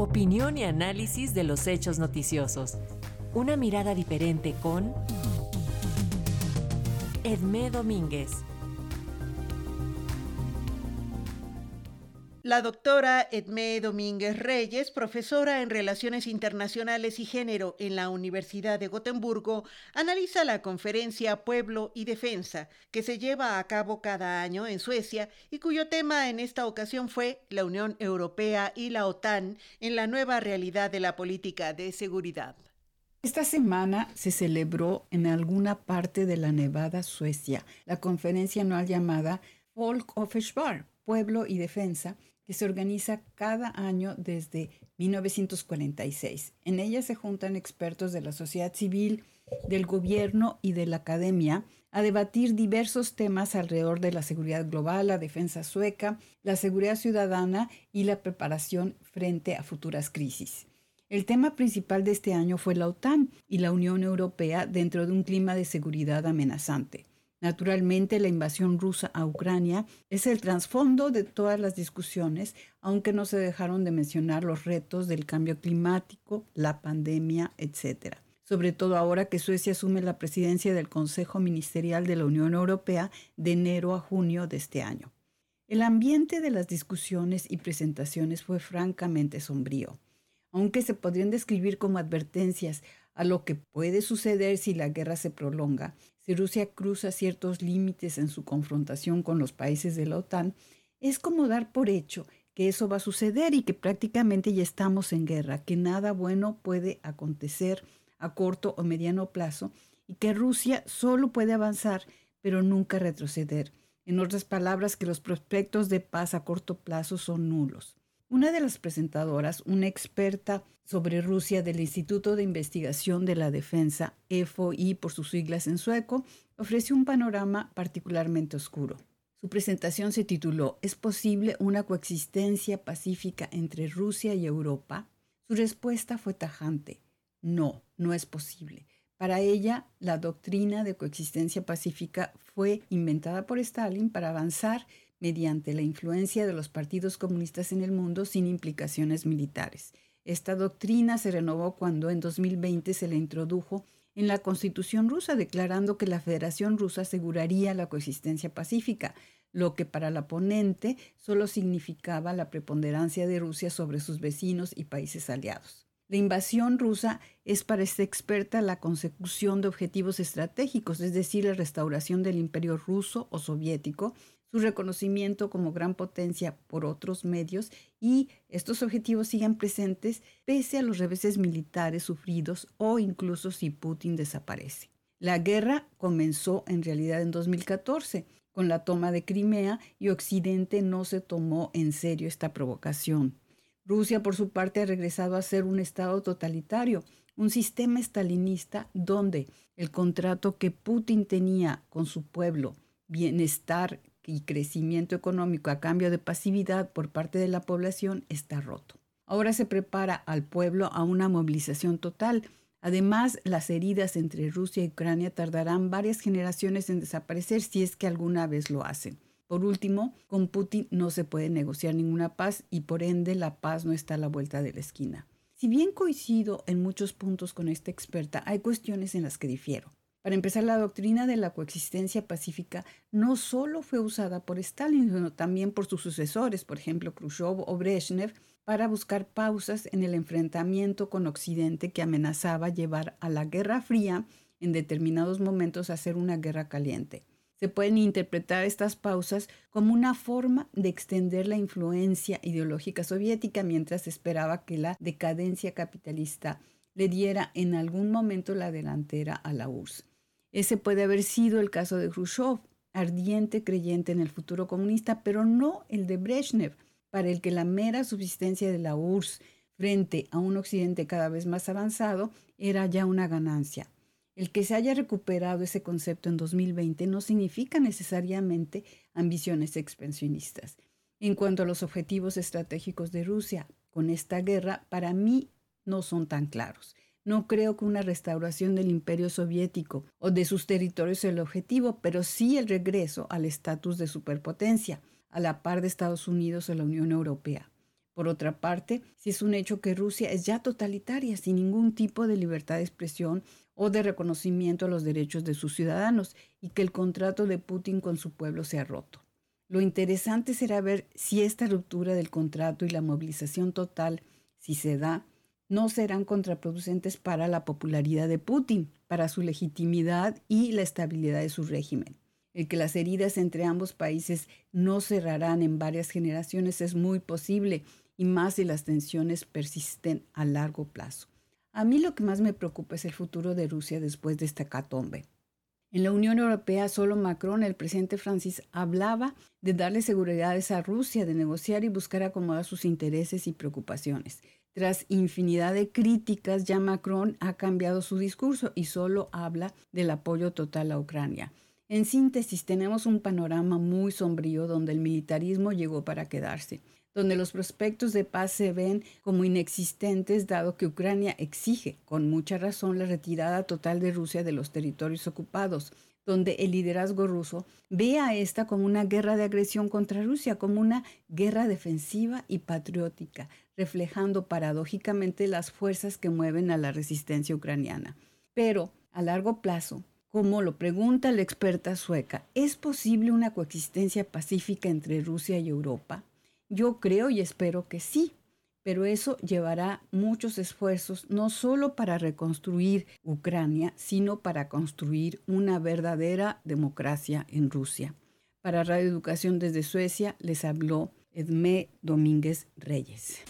Opinión y análisis de los hechos noticiosos. Una mirada diferente con Edmé Domínguez. La doctora Edmé Domínguez Reyes, profesora en Relaciones Internacionales y Género en la Universidad de Gotemburgo, analiza la conferencia Pueblo y Defensa, que se lleva a cabo cada año en Suecia y cuyo tema en esta ocasión fue la Unión Europea y la OTAN en la nueva realidad de la política de seguridad. Esta semana se celebró en alguna parte de la Nevada, Suecia, la conferencia anual llamada Folk of Spar, Pueblo y Defensa, que se organiza cada año desde 1946. En ella se juntan expertos de la sociedad civil, del gobierno y de la academia a debatir diversos temas alrededor de la seguridad global, la defensa sueca, la seguridad ciudadana y la preparación frente a futuras crisis. El tema principal de este año fue la OTAN y la Unión Europea dentro de un clima de seguridad amenazante. Naturalmente, la invasión rusa a Ucrania es el trasfondo de todas las discusiones, aunque no se dejaron de mencionar los retos del cambio climático, la pandemia, etc. Sobre todo ahora que Suecia asume la presidencia del Consejo Ministerial de la Unión Europea de enero a junio de este año. El ambiente de las discusiones y presentaciones fue francamente sombrío. Aunque se podrían describir como advertencias a lo que puede suceder si la guerra se prolonga, si Rusia cruza ciertos límites en su confrontación con los países de la OTAN, es como dar por hecho que eso va a suceder y que prácticamente ya estamos en guerra, que nada bueno puede acontecer a corto o mediano plazo y que Rusia solo puede avanzar pero nunca retroceder. En otras palabras, que los prospectos de paz a corto plazo son nulos. Una de las presentadoras, una experta sobre Rusia del Instituto de Investigación de la Defensa, FOI por sus siglas en sueco, ofreció un panorama particularmente oscuro. Su presentación se tituló ¿Es posible una coexistencia pacífica entre Rusia y Europa? Su respuesta fue tajante. No, no es posible. Para ella, la doctrina de coexistencia pacífica fue inventada por Stalin para avanzar mediante la influencia de los partidos comunistas en el mundo sin implicaciones militares. Esta doctrina se renovó cuando en 2020 se le introdujo en la Constitución rusa, declarando que la Federación rusa aseguraría la coexistencia pacífica, lo que para la ponente solo significaba la preponderancia de Rusia sobre sus vecinos y países aliados. La invasión rusa es para esta experta la consecución de objetivos estratégicos, es decir, la restauración del imperio ruso o soviético, su reconocimiento como gran potencia por otros medios y estos objetivos siguen presentes pese a los reveses militares sufridos o incluso si Putin desaparece. La guerra comenzó en realidad en 2014 con la toma de Crimea y Occidente no se tomó en serio esta provocación. Rusia, por su parte, ha regresado a ser un Estado totalitario, un sistema estalinista donde el contrato que Putin tenía con su pueblo, bienestar, y crecimiento económico a cambio de pasividad por parte de la población está roto. Ahora se prepara al pueblo a una movilización total. Además, las heridas entre Rusia y Ucrania tardarán varias generaciones en desaparecer si es que alguna vez lo hacen. Por último, con Putin no se puede negociar ninguna paz y por ende la paz no está a la vuelta de la esquina. Si bien coincido en muchos puntos con esta experta, hay cuestiones en las que difiero. Para empezar, la doctrina de la coexistencia pacífica no solo fue usada por Stalin, sino también por sus sucesores, por ejemplo, Khrushchev o Brezhnev, para buscar pausas en el enfrentamiento con Occidente que amenazaba llevar a la Guerra Fría en determinados momentos a ser una guerra caliente. Se pueden interpretar estas pausas como una forma de extender la influencia ideológica soviética mientras esperaba que la decadencia capitalista le diera en algún momento la delantera a la URSS. Ese puede haber sido el caso de Khrushchev, ardiente creyente en el futuro comunista, pero no el de Brezhnev, para el que la mera subsistencia de la URSS frente a un occidente cada vez más avanzado era ya una ganancia. El que se haya recuperado ese concepto en 2020 no significa necesariamente ambiciones expansionistas. En cuanto a los objetivos estratégicos de Rusia con esta guerra, para mí no son tan claros. No creo que una restauración del imperio soviético o de sus territorios sea el objetivo, pero sí el regreso al estatus de superpotencia, a la par de Estados Unidos o la Unión Europea. Por otra parte, si es un hecho que Rusia es ya totalitaria, sin ningún tipo de libertad de expresión o de reconocimiento a los derechos de sus ciudadanos y que el contrato de Putin con su pueblo se ha roto. Lo interesante será ver si esta ruptura del contrato y la movilización total, si se da, no serán contraproducentes para la popularidad de Putin, para su legitimidad y la estabilidad de su régimen. El que las heridas entre ambos países no cerrarán en varias generaciones es muy posible, y más si las tensiones persisten a largo plazo. A mí lo que más me preocupa es el futuro de Rusia después de esta catombe. En la Unión Europea, solo Macron, el presidente Francis, hablaba de darle seguridades a Rusia, de negociar y buscar acomodar sus intereses y preocupaciones. Tras infinidad de críticas, ya Macron ha cambiado su discurso y solo habla del apoyo total a Ucrania. En síntesis, tenemos un panorama muy sombrío donde el militarismo llegó para quedarse donde los prospectos de paz se ven como inexistentes dado que Ucrania exige, con mucha razón, la retirada total de Rusia de los territorios ocupados, donde el liderazgo ruso ve a esta como una guerra de agresión contra Rusia, como una guerra defensiva y patriótica, reflejando paradójicamente las fuerzas que mueven a la resistencia ucraniana. Pero, a largo plazo, como lo pregunta la experta sueca, ¿es posible una coexistencia pacífica entre Rusia y Europa? Yo creo y espero que sí, pero eso llevará muchos esfuerzos no solo para reconstruir Ucrania, sino para construir una verdadera democracia en Rusia. Para Radio Educación desde Suecia les habló Edmé Domínguez Reyes.